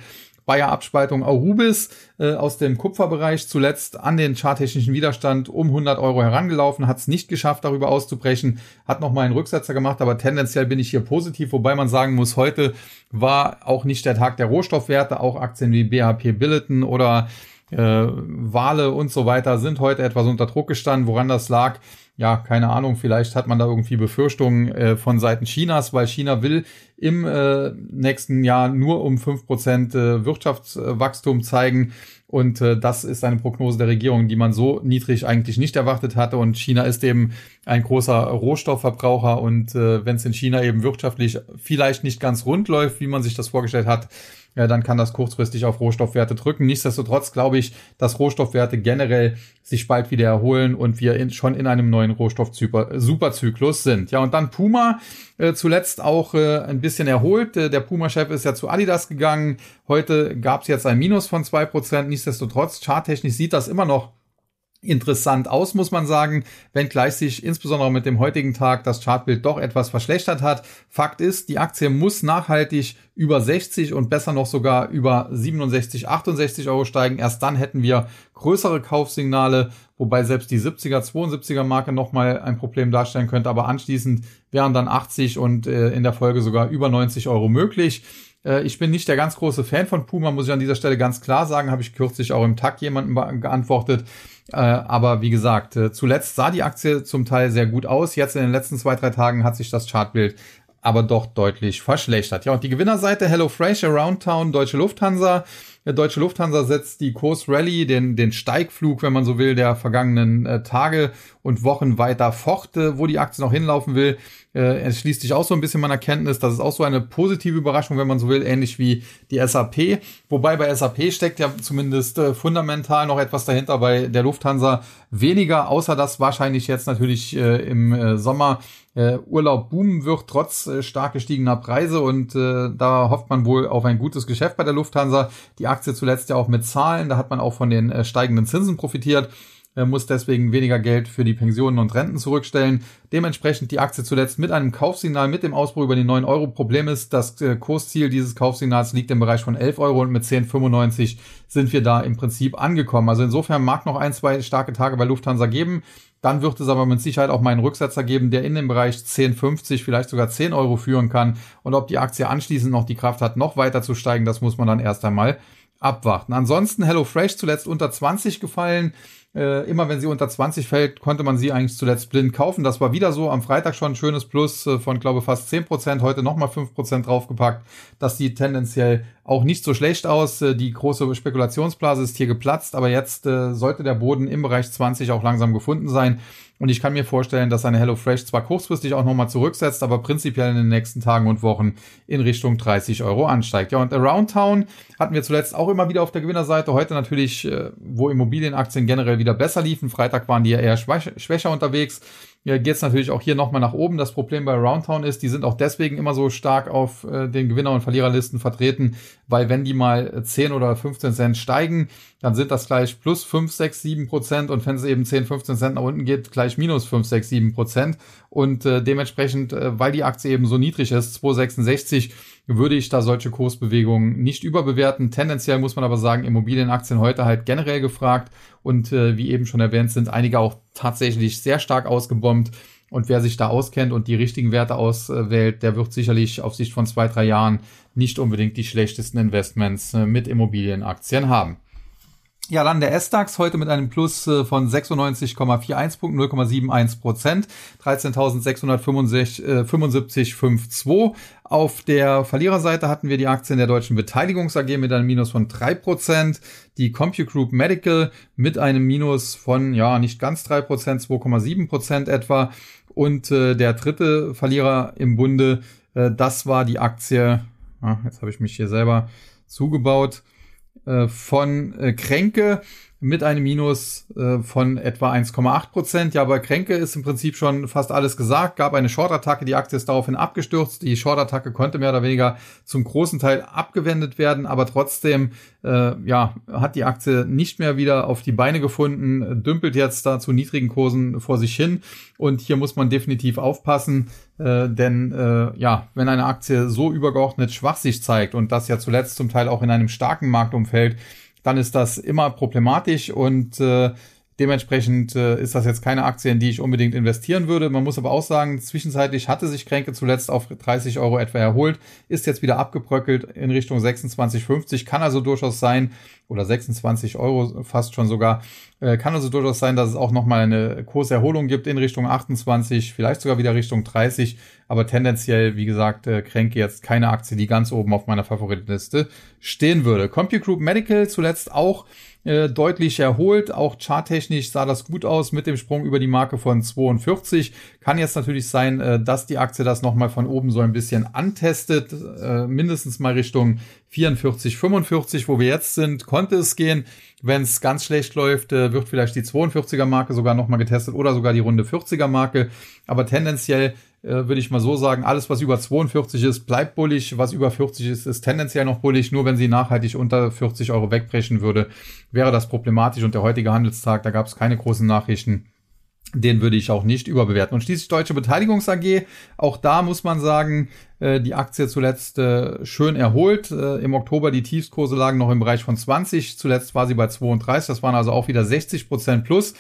Bayer-Abspaltung Aurubis äh, aus dem Kupferbereich zuletzt an den charttechnischen Widerstand um 100 Euro herangelaufen, hat es nicht geschafft, darüber auszubrechen, hat nochmal einen Rücksetzer gemacht, aber tendenziell bin ich hier positiv, wobei man sagen muss, heute war auch nicht der Tag der Rohstoffwerte, auch Aktien wie BHP Billiton oder äh, Wale und so weiter sind heute etwas unter Druck gestanden. Woran das lag, ja, keine Ahnung, vielleicht hat man da irgendwie Befürchtungen äh, von Seiten Chinas, weil China will im äh, nächsten Jahr nur um fünf Prozent äh, Wirtschaftswachstum zeigen. Und äh, das ist eine Prognose der Regierung, die man so niedrig eigentlich nicht erwartet hatte. Und China ist eben ein großer Rohstoffverbraucher. Und äh, wenn es in China eben wirtschaftlich vielleicht nicht ganz rund läuft, wie man sich das vorgestellt hat, ja, dann kann das kurzfristig auf Rohstoffwerte drücken. Nichtsdestotrotz glaube ich, dass wir in, schon in einem neuen Rohstoff-Superzyklus sind. Ja, und dann Puma äh, zuletzt auch äh, ein bisschen erholt. Äh, der Puma-Chef ist ja zu Adidas gegangen. Heute gab es jetzt ein Minus von zwei Prozent. Nichtsdestotrotz, charttechnisch sieht das immer noch interessant aus, muss man sagen, wenngleich sich insbesondere mit dem heutigen Tag das Chartbild doch etwas verschlechtert hat. Fakt ist, die Aktie muss nachhaltig über 60 und besser noch sogar über 67, 68 Euro steigen. Erst dann hätten wir größere Kaufsignale, wobei selbst die 70er, 72er Marke nochmal ein Problem darstellen könnte. Aber anschließend wären dann 80 und äh, in der Folge sogar über 90 Euro möglich. Äh, ich bin nicht der ganz große Fan von Puma, muss ich an dieser Stelle ganz klar sagen. Habe ich kürzlich auch im Tag jemandem geantwortet. Äh, aber wie gesagt, äh, zuletzt sah die Aktie zum Teil sehr gut aus. Jetzt in den letzten zwei, drei Tagen hat sich das Chartbild aber doch deutlich verschlechtert. Ja, und die Gewinnerseite HelloFresh, Aroundtown, Deutsche Lufthansa. Deutsche Lufthansa setzt die Kursrally, den, den Steigflug, wenn man so will, der vergangenen äh, Tage und Wochen weiter fort, äh, wo die Aktie noch hinlaufen will. Äh, es schließt sich auch so ein bisschen meiner Kenntnis. Das ist auch so eine positive Überraschung, wenn man so will, ähnlich wie die SAP. Wobei bei SAP steckt ja zumindest äh, fundamental noch etwas dahinter bei der Lufthansa weniger, außer dass wahrscheinlich jetzt natürlich äh, im äh, Sommer äh, Urlaub boomen wird, trotz äh, stark gestiegener Preise. Und äh, da hofft man wohl auf ein gutes Geschäft bei der Lufthansa. Die Aktie zuletzt ja auch mit Zahlen, da hat man auch von den äh, steigenden Zinsen profitiert. muss deswegen weniger Geld für die Pensionen und Renten zurückstellen. Dementsprechend die Aktie zuletzt mit einem Kaufsignal mit dem Ausbruch über die 9 Euro. Problem ist, das äh, Kursziel dieses Kaufsignals liegt im Bereich von 11 Euro und mit 10,95 sind wir da im Prinzip angekommen. Also insofern mag noch ein, zwei starke Tage bei Lufthansa geben. Dann wird es aber mit Sicherheit auch meinen Rücksetzer geben, der in dem Bereich 10,50, vielleicht sogar 10 Euro führen kann. Und ob die Aktie anschließend noch die Kraft hat, noch weiter zu steigen, das muss man dann erst einmal abwarten. Ansonsten HelloFresh zuletzt unter 20 gefallen. Äh, immer wenn sie unter 20 fällt, konnte man sie eigentlich zuletzt blind kaufen. Das war wieder so. Am Freitag schon ein schönes Plus äh, von, glaube fast 10 Prozent. Heute nochmal 5 Prozent draufgepackt. Das sieht tendenziell auch nicht so schlecht aus. Äh, die große Spekulationsblase ist hier geplatzt. Aber jetzt äh, sollte der Boden im Bereich 20 auch langsam gefunden sein. Und ich kann mir vorstellen, dass eine HelloFresh zwar kurzfristig auch nochmal zurücksetzt, aber prinzipiell in den nächsten Tagen und Wochen in Richtung 30 Euro ansteigt. Ja, und Around Town hatten wir zuletzt auch immer wieder auf der Gewinnerseite. Heute natürlich, äh, wo Immobilienaktien generell wieder besser liefen. Freitag waren die ja eher schwächer unterwegs ja, geht es natürlich auch hier nochmal nach oben. Das Problem bei Roundtown ist, die sind auch deswegen immer so stark auf äh, den Gewinner- und Verliererlisten vertreten, weil wenn die mal 10 oder 15 Cent steigen, dann sind das gleich plus 5, 6, 7 Prozent und wenn es eben 10, 15 Cent nach unten geht, gleich minus 5, 6, 7 Prozent. Und äh, dementsprechend, äh, weil die Aktie eben so niedrig ist, 2,66, würde ich da solche Kursbewegungen nicht überbewerten. Tendenziell muss man aber sagen, Immobilienaktien heute halt generell gefragt und äh, wie eben schon erwähnt, sind einige auch tatsächlich sehr stark ausgebombt. Und wer sich da auskennt und die richtigen Werte auswählt, der wird sicherlich auf Sicht von zwei, drei Jahren nicht unbedingt die schlechtesten Investments äh, mit Immobilienaktien haben. Ja, dann der S-DAX heute mit einem Plus äh, von 96,41 Punkten, 0,71 Prozent, 13.675,52. Auf der Verliererseite hatten wir die Aktien der Deutschen Beteiligungs AG mit einem Minus von 3 Prozent, die CompuGroup Medical mit einem Minus von, ja, nicht ganz 3 Prozent, 2,7 Prozent etwa. Und äh, der dritte Verlierer im Bunde, äh, das war die Aktie, ah, jetzt habe ich mich hier selber zugebaut, äh, von äh, Kränke mit einem Minus äh, von etwa 1,8 Prozent. Ja, bei Kränke ist im Prinzip schon fast alles gesagt. Gab eine Short-Attacke, die Aktie ist daraufhin abgestürzt. Die Short-Attacke konnte mehr oder weniger zum großen Teil abgewendet werden, aber trotzdem äh, ja, hat die Aktie nicht mehr wieder auf die Beine gefunden, dümpelt jetzt da zu niedrigen Kursen vor sich hin. Und hier muss man definitiv aufpassen, äh, denn äh, ja, wenn eine Aktie so übergeordnet schwach sich zeigt und das ja zuletzt zum Teil auch in einem starken Marktumfeld, dann ist das immer problematisch und äh, Dementsprechend äh, ist das jetzt keine Aktie, in die ich unbedingt investieren würde. Man muss aber auch sagen, zwischenzeitlich hatte sich Kränke zuletzt auf 30 Euro etwa erholt, ist jetzt wieder abgebröckelt in Richtung 26,50. Kann also durchaus sein, oder 26 Euro fast schon sogar, äh, kann also durchaus sein, dass es auch nochmal eine Kurserholung gibt in Richtung 28, vielleicht sogar wieder Richtung 30. Aber tendenziell, wie gesagt, äh, Kränke jetzt keine Aktie, die ganz oben auf meiner Favoritenliste stehen würde. CompuGroup Medical zuletzt auch äh, deutlich erholt. Auch charttechnisch sah das gut aus mit dem Sprung über die Marke von 42. Kann jetzt natürlich sein, äh, dass die Aktie das nochmal von oben so ein bisschen antestet. Äh, mindestens mal Richtung 44, 45, wo wir jetzt sind, konnte es gehen. Wenn es ganz schlecht läuft, äh, wird vielleicht die 42er Marke sogar nochmal getestet oder sogar die runde 40er Marke. Aber tendenziell würde ich mal so sagen, alles, was über 42 ist, bleibt bullig. Was über 40 ist, ist tendenziell noch bullig. Nur wenn sie nachhaltig unter 40 Euro wegbrechen würde, wäre das problematisch. Und der heutige Handelstag, da gab es keine großen Nachrichten. Den würde ich auch nicht überbewerten. Und schließlich Deutsche Beteiligungs AG. Auch da muss man sagen, äh, die Aktie zuletzt äh, schön erholt. Im Oktober die Tiefskurse lagen noch im Bereich von 20. Zuletzt war sie bei 32. Das waren also auch wieder 60 Prozent plus.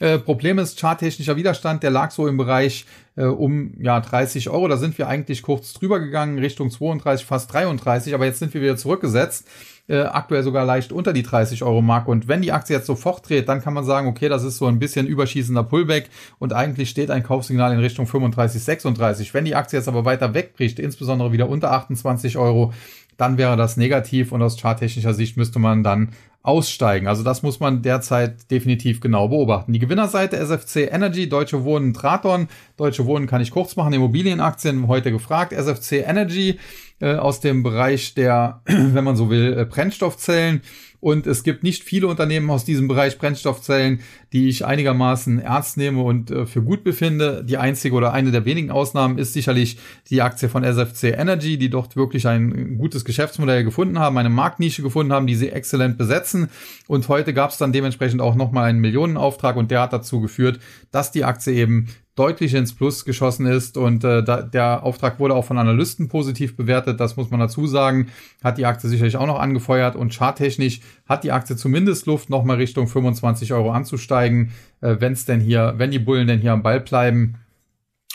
Äh, Problem ist, charttechnischer Widerstand, der lag so im Bereich äh, um ja 30 Euro. Da sind wir eigentlich kurz drüber gegangen, Richtung 32, fast 33, aber jetzt sind wir wieder zurückgesetzt. Äh, aktuell sogar leicht unter die 30 Euro Marke. Und wenn die Aktie jetzt sofort dreht, dann kann man sagen, okay, das ist so ein bisschen überschießender Pullback und eigentlich steht ein Kaufsignal in Richtung 35, 36. Wenn die Aktie jetzt aber weiter wegbricht, insbesondere wieder unter 28 Euro, dann wäre das negativ und aus charttechnischer Sicht müsste man dann aussteigen. Also das muss man derzeit definitiv genau beobachten. Die Gewinnerseite SFC Energy, Deutsche Wohnen, Traton. Deutsche Wohnen kann ich kurz machen, Immobilienaktien heute gefragt. SFC Energy äh, aus dem Bereich der, wenn man so will, äh, Brennstoffzellen. Und es gibt nicht viele Unternehmen aus diesem Bereich Brennstoffzellen, die ich einigermaßen ernst nehme und äh, für gut befinde. Die einzige oder eine der wenigen Ausnahmen ist sicherlich die Aktie von SFC Energy, die dort wirklich ein gutes Geschäftsmodell gefunden haben, eine Marktnische gefunden haben, die sie exzellent besetzt setzen. Und heute gab es dann dementsprechend auch nochmal einen Millionenauftrag und der hat dazu geführt, dass die Aktie eben deutlich ins Plus geschossen ist und äh, da, der Auftrag wurde auch von Analysten positiv bewertet, das muss man dazu sagen, hat die Aktie sicherlich auch noch angefeuert und charttechnisch hat die Aktie zumindest Luft, nochmal Richtung 25 Euro anzusteigen, äh, wenn es denn hier, wenn die Bullen denn hier am Ball bleiben.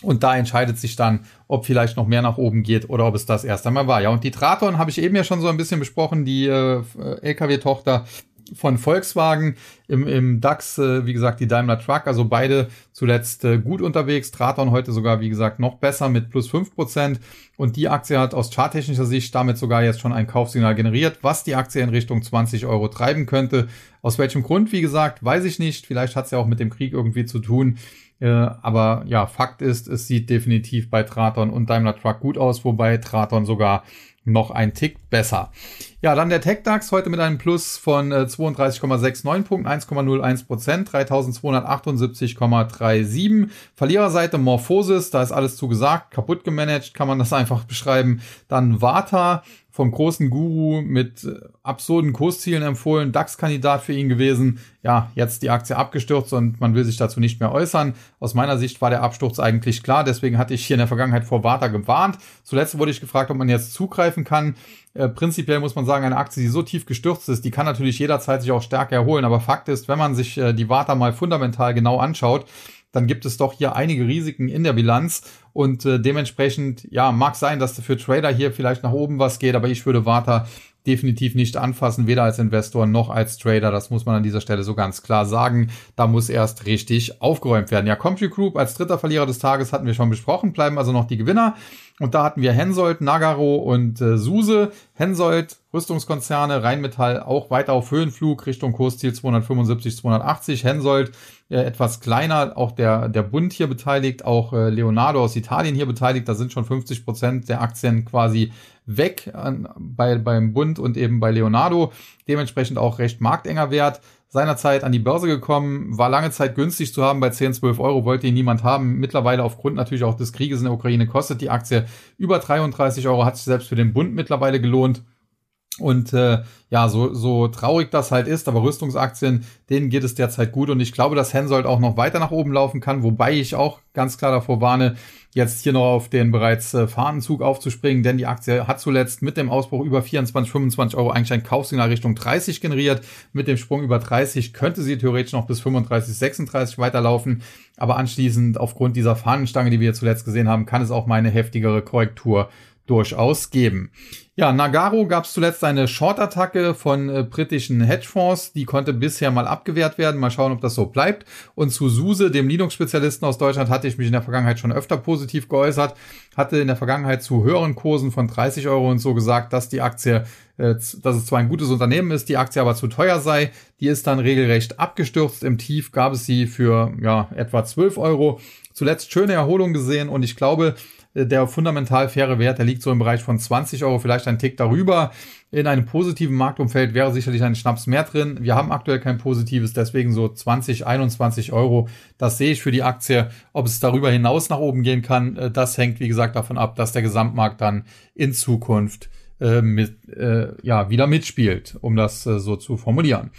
Und da entscheidet sich dann, ob vielleicht noch mehr nach oben geht oder ob es das erst einmal war. Ja, und die Traton habe ich eben ja schon so ein bisschen besprochen, die äh, LKW-Tochter von Volkswagen im, im DAX, äh, wie gesagt, die Daimler Truck, also beide zuletzt äh, gut unterwegs. Traton heute sogar, wie gesagt, noch besser mit plus fünf Prozent. Und die Aktie hat aus charttechnischer Sicht damit sogar jetzt schon ein Kaufsignal generiert, was die Aktie in Richtung 20 Euro treiben könnte. Aus welchem Grund, wie gesagt, weiß ich nicht. Vielleicht hat es ja auch mit dem Krieg irgendwie zu tun. Äh, aber ja, Fakt ist, es sieht definitiv bei Traton und Daimler Truck gut aus, wobei Traton sogar noch ein Tick besser. Ja, dann der TechDAX heute mit einem Plus von äh, 32,69 Punkten, 1,01 Prozent, 3278,37. Verliererseite Morphosis, da ist alles zu gesagt, kaputt gemanagt, kann man das einfach beschreiben. Dann Vata vom großen Guru mit äh, absurden Kurszielen empfohlen, DAX-Kandidat für ihn gewesen. Ja, jetzt die Aktie abgestürzt und man will sich dazu nicht mehr äußern. Aus meiner Sicht war der Absturz eigentlich klar, deswegen hatte ich hier in der Vergangenheit vor Vata gewarnt. Zuletzt wurde ich gefragt, ob man jetzt zugreifen kann. Äh, prinzipiell muss man sagen, eine Aktie, die so tief gestürzt ist, die kann natürlich jederzeit sich auch stärker erholen. Aber Fakt ist, wenn man sich äh, die Vata mal fundamental genau anschaut, dann gibt es doch hier einige Risiken in der Bilanz und äh, dementsprechend, ja, mag sein, dass für Trader hier vielleicht nach oben was geht, aber ich würde Warta definitiv nicht anfassen, weder als Investor noch als Trader. Das muss man an dieser Stelle so ganz klar sagen. Da muss erst richtig aufgeräumt werden. Ja, Compute Group als dritter Verlierer des Tages hatten wir schon besprochen, bleiben also noch die Gewinner. Und da hatten wir Hensoldt, Nagaro und äh, Suse. Hensoldt, Rüstungskonzerne, Rheinmetall auch weiter auf Höhenflug Richtung Kursziel 275, 280. Hensoldt äh, etwas kleiner, auch der, der Bund hier beteiligt, auch äh, Leonardo aus Italien hier beteiligt. Da sind schon 50 Prozent der Aktien quasi weg an, bei, beim Bund und eben bei Leonardo. Dementsprechend auch recht marktenger Wert seinerzeit an die Börse gekommen, war lange Zeit günstig zu haben bei 10, 12 Euro, wollte ihn niemand haben. Mittlerweile aufgrund natürlich auch des Krieges in der Ukraine kostet die Aktie über 33 Euro, hat sich selbst für den Bund mittlerweile gelohnt. Und äh, ja, so, so traurig das halt ist, aber Rüstungsaktien, denen geht es derzeit gut. Und ich glaube, dass Hensoldt auch noch weiter nach oben laufen kann, wobei ich auch ganz klar davor warne, jetzt hier noch auf den bereits äh, Fahnenzug aufzuspringen, denn die Aktie hat zuletzt mit dem Ausbruch über 24, 25 Euro eigentlich ein Kaufsignal Richtung 30 generiert. Mit dem Sprung über 30 könnte sie theoretisch noch bis 35, 36 weiterlaufen, aber anschließend aufgrund dieser Fahnenstange, die wir zuletzt gesehen haben, kann es auch mal eine heftigere Korrektur durchaus geben. Ja, Nagaro gab es zuletzt eine Short-Attacke von äh, britischen Hedgefonds. Die konnte bisher mal abgewehrt werden. Mal schauen, ob das so bleibt. Und zu SUSE, dem Linux-Spezialisten aus Deutschland, hatte ich mich in der Vergangenheit schon öfter positiv geäußert. Hatte in der Vergangenheit zu höheren Kursen von 30 Euro und so gesagt, dass die Aktie, äh, dass es zwar ein gutes Unternehmen ist, die Aktie aber zu teuer sei. Die ist dann regelrecht abgestürzt. Im Tief gab es sie für ja etwa 12 Euro. Zuletzt schöne Erholung gesehen und ich glaube, der fundamental faire Wert, der liegt so im Bereich von 20 Euro, vielleicht ein Tick darüber. In einem positiven Marktumfeld wäre sicherlich ein Schnaps mehr drin. Wir haben aktuell kein positives, deswegen so 20, 21 Euro. Das sehe ich für die Aktie. Ob es darüber hinaus nach oben gehen kann, äh, das hängt, wie gesagt, davon ab, dass der Gesamtmarkt dann in Zukunft äh, mit, äh, ja, wieder mitspielt, um das äh, so zu formulieren.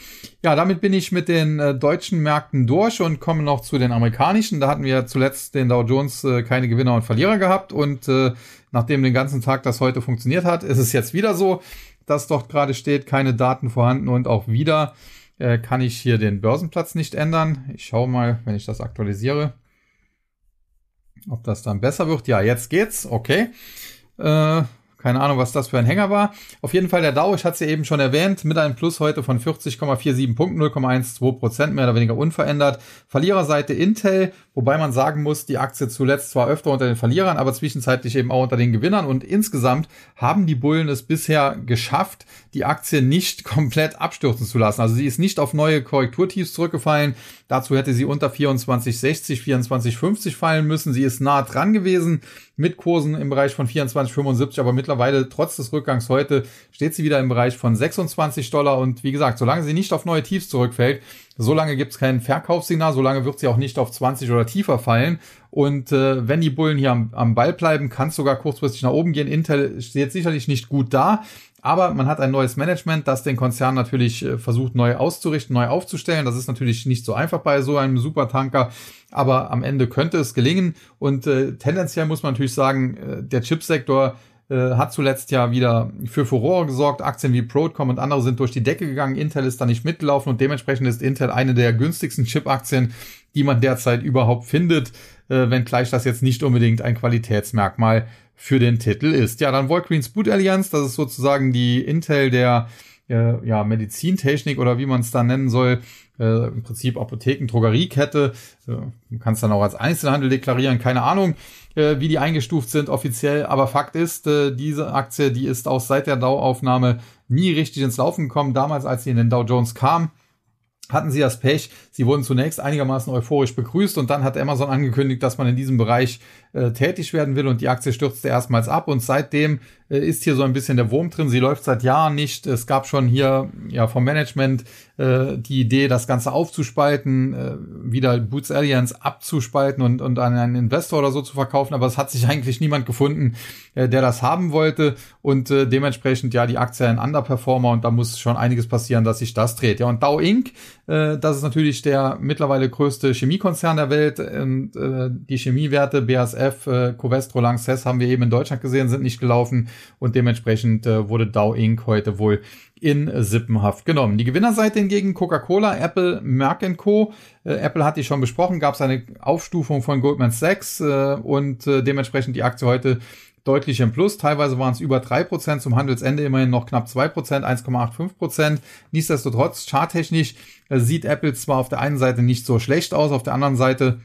Ja, damit bin ich mit den äh, deutschen Märkten durch und komme noch zu den amerikanischen. Da hatten wir zuletzt den Dow Jones äh, keine Gewinner und Verlierer gehabt und äh, nachdem den ganzen Tag das heute funktioniert hat, ist es jetzt wieder so, dass dort gerade steht, keine Daten vorhanden und auch wieder äh, kann ich hier den Börsenplatz nicht ändern. Ich schaue mal, wenn ich das aktualisiere, ob das dann besser wird. Ja, jetzt geht's. Okay. Äh, keine Ahnung, was das für ein Hänger war. Auf jeden Fall der Dow, ich hatte es ja eben schon erwähnt, mit einem Plus heute von 40,47 Punkten, 0,12 Prozent, mehr oder weniger unverändert. Verliererseite Intel, wobei man sagen muss, die Aktie zuletzt zwar öfter unter den Verlierern, aber zwischenzeitlich eben auch unter den Gewinnern. Und insgesamt haben die Bullen es bisher geschafft, die Aktie nicht komplett abstürzen zu lassen. Also sie ist nicht auf neue Korrekturtiefs zurückgefallen. Dazu hätte sie unter 24,60, 24,50 fallen müssen. Sie ist nah dran gewesen mit Kursen im Bereich von 24,75, aber mittlerweile trotz des Rückgangs heute steht sie wieder im Bereich von 26 Dollar und wie gesagt, solange sie nicht auf neue Tiefs zurückfällt, solange gibt es kein Verkaufssignal, solange wird sie auch nicht auf 20 oder tiefer fallen. Und äh, wenn die Bullen hier am, am Ball bleiben, kann es sogar kurzfristig nach oben gehen. Intel steht sicherlich nicht gut da, aber man hat ein neues Management, das den Konzern natürlich äh, versucht neu auszurichten, neu aufzustellen. Das ist natürlich nicht so einfach bei so einem Supertanker, aber am Ende könnte es gelingen. Und äh, tendenziell muss man natürlich sagen, äh, der Chipsektor äh, hat zuletzt ja wieder für Furore gesorgt. Aktien wie Broadcom und andere sind durch die Decke gegangen. Intel ist da nicht mitgelaufen und dementsprechend ist Intel eine der günstigsten Chip-Aktien, die man derzeit überhaupt findet, äh, wenngleich das jetzt nicht unbedingt ein Qualitätsmerkmal für den Titel ist. Ja, dann Walgreens Boot Alliance, das ist sozusagen die Intel der äh, ja, Medizintechnik oder wie man es da nennen soll. Äh, Im Prinzip Apotheken, Drogeriekette. Äh, man kann es dann auch als Einzelhandel deklarieren, keine Ahnung, äh, wie die eingestuft sind offiziell. Aber Fakt ist, äh, diese Aktie, die ist auch seit der Dow-Aufnahme nie richtig ins Laufen gekommen. Damals, als sie in den Dow Jones kam, hatten sie das Pech. Sie wurden zunächst einigermaßen euphorisch begrüßt und dann hat Amazon angekündigt, dass man in diesem Bereich äh, tätig werden will und die Aktie stürzte erstmals ab und seitdem äh, ist hier so ein bisschen der Wurm drin. Sie läuft seit Jahren nicht. Es gab schon hier ja vom Management äh, die Idee, das Ganze aufzuspalten, äh, wieder Boots Alliance abzuspalten und, und an einen Investor oder so zu verkaufen, aber es hat sich eigentlich niemand gefunden, äh, der das haben wollte und äh, dementsprechend ja die Aktie ein Underperformer und da muss schon einiges passieren, dass sich das dreht. Ja und Dow Inc., äh, das ist natürlich der mittlerweile größte Chemiekonzern der Welt und äh, die Chemiewerte BASF, äh, Covestro, Lanxess haben wir eben in Deutschland gesehen, sind nicht gelaufen und dementsprechend äh, wurde Dow Inc. heute wohl in Sippenhaft genommen. Die Gewinnerseite hingegen Coca-Cola, Apple, Merck Co. Äh, Apple hat die schon besprochen, gab es eine Aufstufung von Goldman Sachs äh, und äh, dementsprechend die Aktie heute deutlich im Plus. Teilweise waren es über drei Prozent, zum Handelsende immerhin noch knapp zwei Prozent, 1,85%. Prozent. Nichtsdestotrotz, charttechnisch äh, sieht Apple zwar auf der einen Seite nicht so schlecht aus, auf der anderen Seite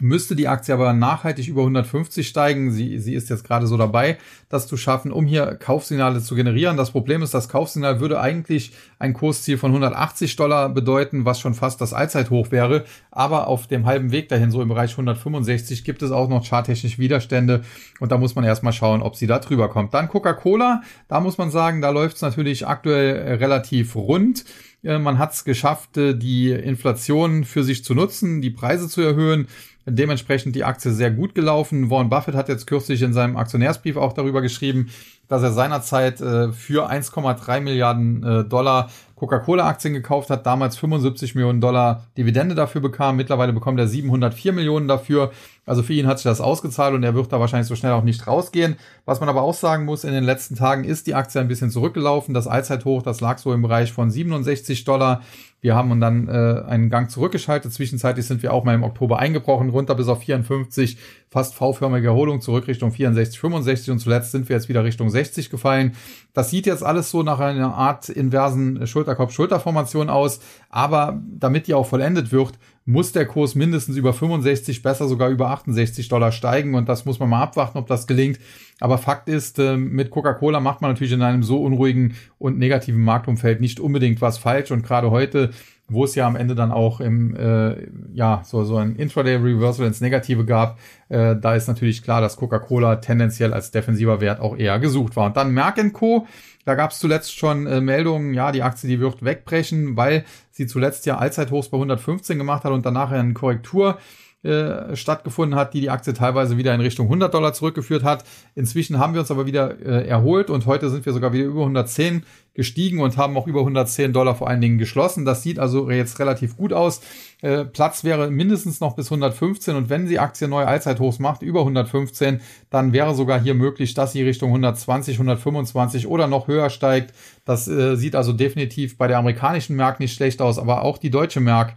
müsste die Aktie aber nachhaltig über 150 steigen. Sie, sie ist jetzt gerade so dabei, das zu schaffen, um hier Kaufsignale zu generieren. Das Problem ist, das Kaufsignal würde eigentlich ein Kursziel von 180 Dollar bedeuten, was schon fast das Allzeithoch wäre. Aber auf dem halben Weg dahin, so im Bereich 165, gibt es auch noch charttechnisch Widerstände. Und da muss man erstmal schauen, ob sie da drüber kommt. Dann Coca-Cola. Da muss man sagen, da läuft es natürlich aktuell relativ rund. Äh, man hat es geschafft, äh, die Inflation für sich zu nutzen, die Preise zu erhöhen. Dementsprechend die Aktie sehr gut gelaufen. Warren Buffett hat jetzt kürzlich in seinem Aktionärsbrief auch darüber geschrieben, dass er seinerzeit äh, für 1,3 Milliarden Dollar Coca-Cola-Aktien gekauft hat, damals 75 Millionen Dollar Dividende dafür bekam. Mittlerweile bekommt er 704 Millionen dafür. Also für ihn hat sich das ausgezahlt und er wird da wahrscheinlich so schnell auch nicht rausgehen. Was man aber auch sagen muss, in den letzten Tagen ist die Aktie ein bisschen zurückgelaufen. Das Allzeithoch, das lag so im Bereich von 67 Dollar. Wir haben dann äh, einen Gang zurückgeschaltet. Zwischenzeitlich sind wir auch mal im Oktober eingebrochen, runter bis auf 54, fast V-förmige Erholung zurück Richtung 64, 65 und zuletzt sind wir jetzt wieder Richtung 60 gefallen. Das sieht jetzt alles so nach einer Art inversen Schulterkopf-Schulterformation aus, aber damit die auch vollendet wird, muss der Kurs mindestens über 65, besser sogar über 68 Dollar steigen und das muss man mal abwarten, ob das gelingt. Aber Fakt ist, äh, mit Coca-Cola macht man natürlich in einem so unruhigen und negativen Marktumfeld nicht unbedingt was falsch und gerade heute wo es ja am Ende dann auch im äh, ja so so ein Intraday Reversal ins Negative gab, äh, da ist natürlich klar, dass Coca-Cola tendenziell als defensiver Wert auch eher gesucht war. Und dann Merck Co. Da gab es zuletzt schon äh, Meldungen, ja, die Aktie, die wird wegbrechen, weil sie zuletzt ja Allzeithochs bei 115 gemacht hat und danach eine Korrektur äh, stattgefunden hat, die die Aktie teilweise wieder in Richtung 100 Dollar zurückgeführt hat. Inzwischen haben wir uns aber wieder äh, erholt und heute sind wir sogar wieder über 110 gestiegen und haben auch über 110 Dollar vor allen Dingen geschlossen. Das sieht also jetzt relativ gut aus. Äh, Platz wäre mindestens noch bis 115 und wenn die Aktie neue Allzeithochs macht, über 115, dann wäre sogar hier möglich, dass sie Richtung 120, 125 oder noch höher steigt. Das äh, sieht also definitiv bei der amerikanischen Merck nicht schlecht aus, aber auch die deutsche Merck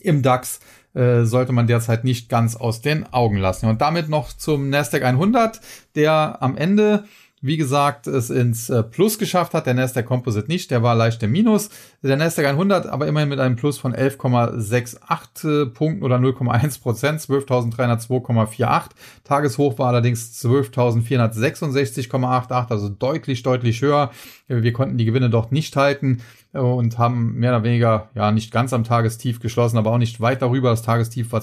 im DAX äh, sollte man derzeit nicht ganz aus den Augen lassen. Und damit noch zum Nasdaq 100, der am Ende wie gesagt, es ins äh, Plus geschafft hat. Der Nasdaq Composite nicht, der war leicht im Minus. Der Nasdaq 100 aber immerhin mit einem Plus von 11,68 Punkten oder 0,1 Prozent, 12.302,48. Tageshoch war allerdings 12.466,88, also deutlich, deutlich höher. Wir konnten die Gewinne dort nicht halten und haben mehr oder weniger, ja, nicht ganz am Tagestief geschlossen, aber auch nicht weit darüber. Das Tagestief war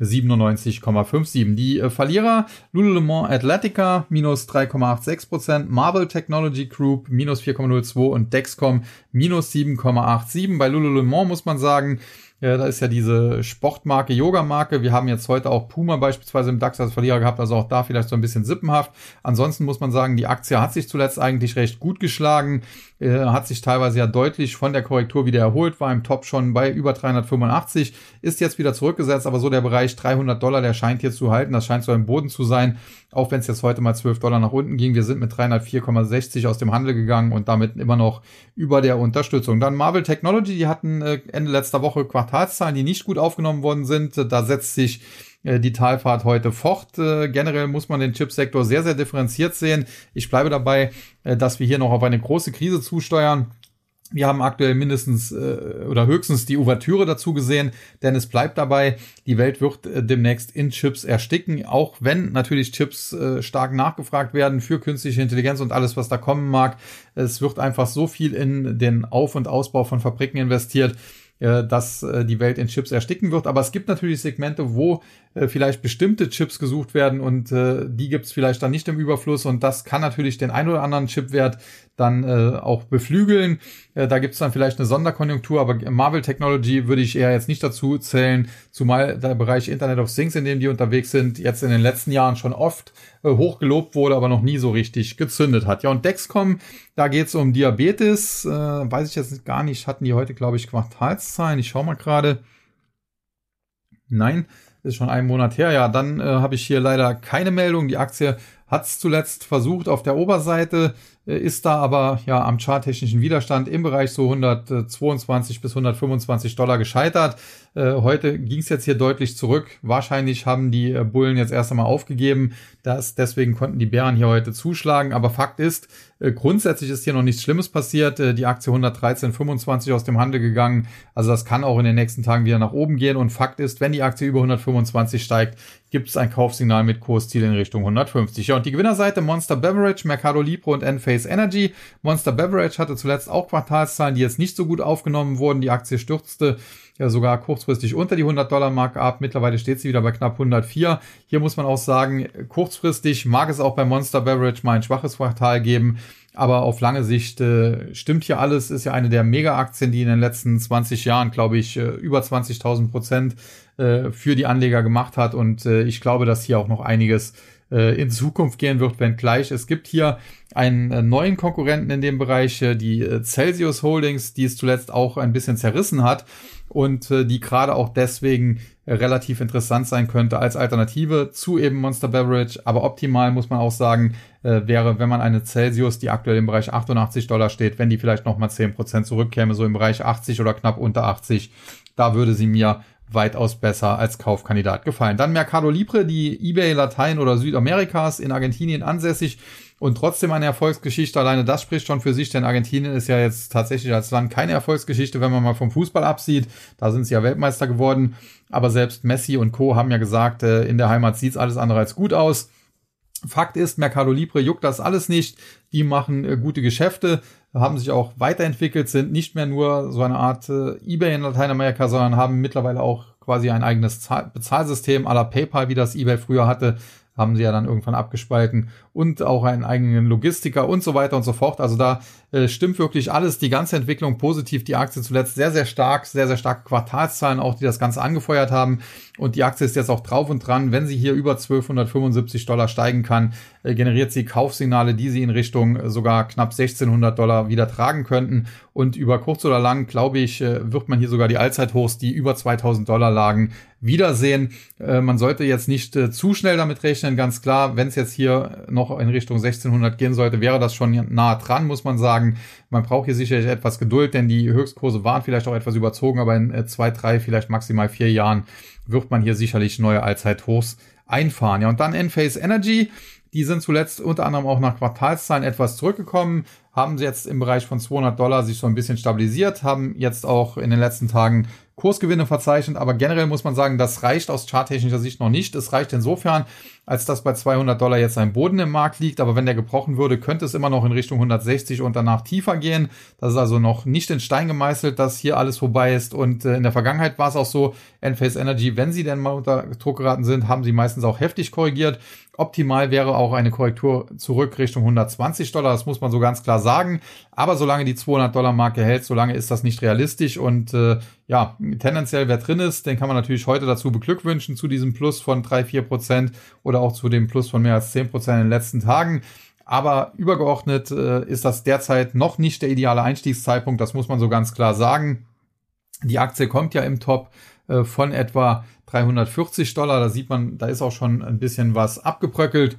12.297,57. Die äh, Verlierer Lululemon Athletica minus minus 3,86%, Marvel Technology Group minus 4,02 und Dexcom minus 7,87. Bei Lululemon muss man sagen, ja, da ist ja diese Sportmarke, Yoga-Marke. Wir haben jetzt heute auch Puma beispielsweise im DAX als Verlierer gehabt, also auch da vielleicht so ein bisschen sippenhaft. Ansonsten muss man sagen, die Aktie hat sich zuletzt eigentlich recht gut geschlagen, äh, hat sich teilweise ja deutlich von der Korrektur wieder erholt, war im Top schon bei über 385, ist jetzt wieder zurückgesetzt, aber so der Bereich 300 Dollar, der scheint hier zu halten. Das scheint so im Boden zu sein, auch wenn es jetzt heute mal 12 Dollar nach unten ging. Wir sind mit 304,60 aus dem Handel gegangen und damit immer noch über der Unterstützung. Dann Marvel Technology, die hatten äh, Ende letzter Woche Quartalszahlen, die nicht gut aufgenommen worden sind. Da setzt sich äh, die Talfahrt heute fort. Äh, generell muss man den Chipsektor sehr, sehr differenziert sehen. Ich bleibe dabei, äh, dass wir hier noch auf eine große Krise zusteuern. Wir haben aktuell mindestens oder höchstens die Ouvertüre dazu gesehen, denn es bleibt dabei, die Welt wird demnächst in Chips ersticken, auch wenn natürlich Chips stark nachgefragt werden für künstliche Intelligenz und alles, was da kommen mag. Es wird einfach so viel in den Auf- und Ausbau von Fabriken investiert, dass äh, die Welt in Chips ersticken wird. Aber es gibt natürlich Segmente, wo äh, vielleicht bestimmte Chips gesucht werden und die gibt es vielleicht dann nicht im Überfluss und das kann natürlich den ein oder anderen Chipwert dann äh, auch beflügeln. Äh, da gibt es dann vielleicht eine Sonderkonjunktur, aber Marvel Technology würde ich eher jetzt nicht dazu zählen, zumal der Bereich Internet of Things, in dem die unterwegs sind, jetzt in den letzten Jahren schon oft äh, hoch gelobt wurde, aber noch nie so richtig gezündet hat. Ja, und Dexcom, da geht es um Diabetes, äh, weiß ich jetzt gar nicht, hatten die heute, glaube ich, Quartalszahlen. Ich schau mal gerade. Nein, ist schon einen Monat her. Ja, dann äh, habe ich hier leider keine Meldung. Die Aktie hat es zuletzt versucht auf der Oberseite ist da aber ja am charttechnischen Widerstand im Bereich so 122 bis 125 Dollar gescheitert. Äh, heute ging es jetzt hier deutlich zurück. Wahrscheinlich haben die äh, Bullen jetzt erst einmal aufgegeben. Das, deswegen konnten die Bären hier heute zuschlagen. Aber Fakt ist, grundsätzlich ist hier noch nichts Schlimmes passiert. Die Aktie 113,25 aus dem Handel gegangen. Also das kann auch in den nächsten Tagen wieder nach oben gehen. Und Fakt ist, wenn die Aktie über 125 steigt, gibt es ein Kaufsignal mit Kursziel in Richtung 150. Ja, und die Gewinnerseite Monster Beverage, Mercado Libre und Enphase Energy. Monster Beverage hatte zuletzt auch Quartalszahlen, die jetzt nicht so gut aufgenommen wurden. Die Aktie stürzte ja sogar kurzfristig unter die 100 Dollar Marke ab. Mittlerweile steht sie wieder bei knapp 104. Hier muss man auch sagen, kurzfristig mag es auch bei Monster Beverage mal ein schwaches Quartal geben. Aber auf lange Sicht äh, stimmt hier alles. Ist ja eine der Mega-Aktien, die in den letzten 20 Jahren, glaube ich, äh, über 20.000 Prozent äh, für die Anleger gemacht hat. Und äh, ich glaube, dass hier auch noch einiges äh, in Zukunft gehen wird, wenn gleich. Es gibt hier einen äh, neuen Konkurrenten in dem Bereich, äh, die äh, Celsius Holdings, die es zuletzt auch ein bisschen zerrissen hat und die gerade auch deswegen relativ interessant sein könnte als Alternative zu eben Monster Beverage. Aber optimal muss man auch sagen, wäre, wenn man eine Celsius, die aktuell im Bereich 88 Dollar steht, wenn die vielleicht nochmal 10% zurückkäme, so im Bereich 80 oder knapp unter 80, da würde sie mir weitaus besser als Kaufkandidat gefallen. Dann Mercado Libre, die eBay Latein oder Südamerikas in Argentinien ansässig und trotzdem eine Erfolgsgeschichte. Alleine das spricht schon für sich, denn Argentinien ist ja jetzt tatsächlich als Land keine Erfolgsgeschichte, wenn man mal vom Fußball absieht. Da sind sie ja Weltmeister geworden. Aber selbst Messi und Co. haben ja gesagt, äh, in der Heimat sieht's alles andere als gut aus. Fakt ist, Mercado Libre juckt das alles nicht. Die machen äh, gute Geschäfte, haben sich auch weiterentwickelt, sind nicht mehr nur so eine Art äh, eBay in Lateinamerika, sondern haben mittlerweile auch quasi ein eigenes Zahl Bezahlsystem à la PayPal, wie das eBay früher hatte, haben sie ja dann irgendwann abgespalten und auch einen eigenen Logistiker und so weiter und so fort. Also da äh, stimmt wirklich alles, die ganze Entwicklung positiv, die Aktie zuletzt sehr, sehr stark, sehr, sehr starke Quartalszahlen auch, die das Ganze angefeuert haben und die Aktie ist jetzt auch drauf und dran. Wenn sie hier über 1275 Dollar steigen kann, äh, generiert sie Kaufsignale, die sie in Richtung äh, sogar knapp 1600 Dollar wieder tragen könnten und über kurz oder lang, glaube ich, äh, wird man hier sogar die Allzeithochs, die über 2000 Dollar lagen, wiedersehen. Äh, man sollte jetzt nicht äh, zu schnell damit rechnen, ganz klar, wenn es jetzt hier noch noch in Richtung 1600 gehen sollte, wäre das schon nah dran, muss man sagen. Man braucht hier sicherlich etwas Geduld, denn die Höchstkurse waren vielleicht auch etwas überzogen, aber in äh, zwei, drei, vielleicht maximal vier Jahren wird man hier sicherlich neue Allzeithochs einfahren. Ja, und dann Enphase Energy. Die sind zuletzt unter anderem auch nach Quartalszahlen etwas zurückgekommen, haben sie jetzt im Bereich von 200 Dollar sich so ein bisschen stabilisiert, haben jetzt auch in den letzten Tagen Kursgewinne verzeichnet, aber generell muss man sagen, das reicht aus charttechnischer Sicht noch nicht. Es reicht insofern, als dass bei 200 Dollar jetzt ein Boden im Markt liegt. Aber wenn der gebrochen würde, könnte es immer noch in Richtung 160 und danach tiefer gehen. Das ist also noch nicht in Stein gemeißelt, dass hier alles vorbei ist. Und äh, in der Vergangenheit war es auch so, Enphase Energy, wenn sie denn mal unter Druck geraten sind, haben sie meistens auch heftig korrigiert. Optimal wäre auch eine Korrektur zurück Richtung 120 Dollar, das muss man so ganz klar sagen. Aber solange die 200 Dollar Marke hält, solange ist das nicht realistisch und äh, ja, tendenziell wer drin ist, den kann man natürlich heute dazu beglückwünschen zu diesem Plus von 3, 4 Prozent oder auch zu dem Plus von mehr als 10 Prozent in den letzten Tagen. Aber übergeordnet äh, ist das derzeit noch nicht der ideale Einstiegszeitpunkt, das muss man so ganz klar sagen. Die Aktie kommt ja im Top äh, von etwa 340 Dollar. Da sieht man, da ist auch schon ein bisschen was abgebröckelt.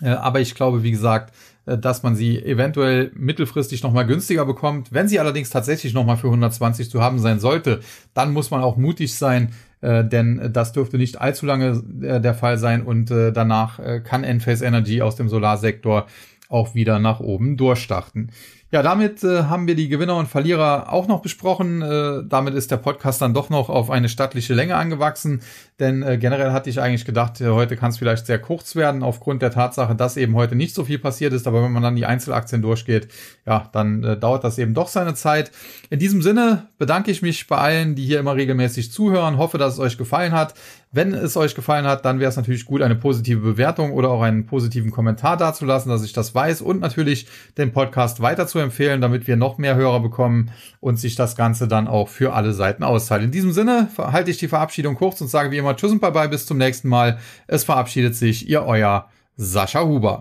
Äh, aber ich glaube, wie gesagt, äh, dass man sie eventuell mittelfristig nochmal günstiger bekommt. Wenn sie allerdings tatsächlich nochmal für 120 zu haben sein sollte, dann muss man auch mutig sein, denn das dürfte nicht allzu lange der Fall sein und danach kann Enphase Energy aus dem Solarsektor auch wieder nach oben durchstarten. Ja, damit äh, haben wir die Gewinner und Verlierer auch noch besprochen. Äh, damit ist der Podcast dann doch noch auf eine stattliche Länge angewachsen. Denn äh, generell hatte ich eigentlich gedacht, äh, heute kann es vielleicht sehr kurz werden, aufgrund der Tatsache, dass eben heute nicht so viel passiert ist. Aber wenn man dann die Einzelaktien durchgeht, ja, dann äh, dauert das eben doch seine Zeit. In diesem Sinne bedanke ich mich bei allen, die hier immer regelmäßig zuhören. Hoffe, dass es euch gefallen hat. Wenn es euch gefallen hat, dann wäre es natürlich gut, eine positive Bewertung oder auch einen positiven Kommentar dazulassen, dass ich das weiß und natürlich den Podcast weiter zu empfehlen, damit wir noch mehr Hörer bekommen und sich das Ganze dann auch für alle Seiten auszahlt. In diesem Sinne halte ich die Verabschiedung kurz und sage wie immer Tschüss und Bye-bye, bis zum nächsten Mal. Es verabschiedet sich Ihr Euer Sascha Huber.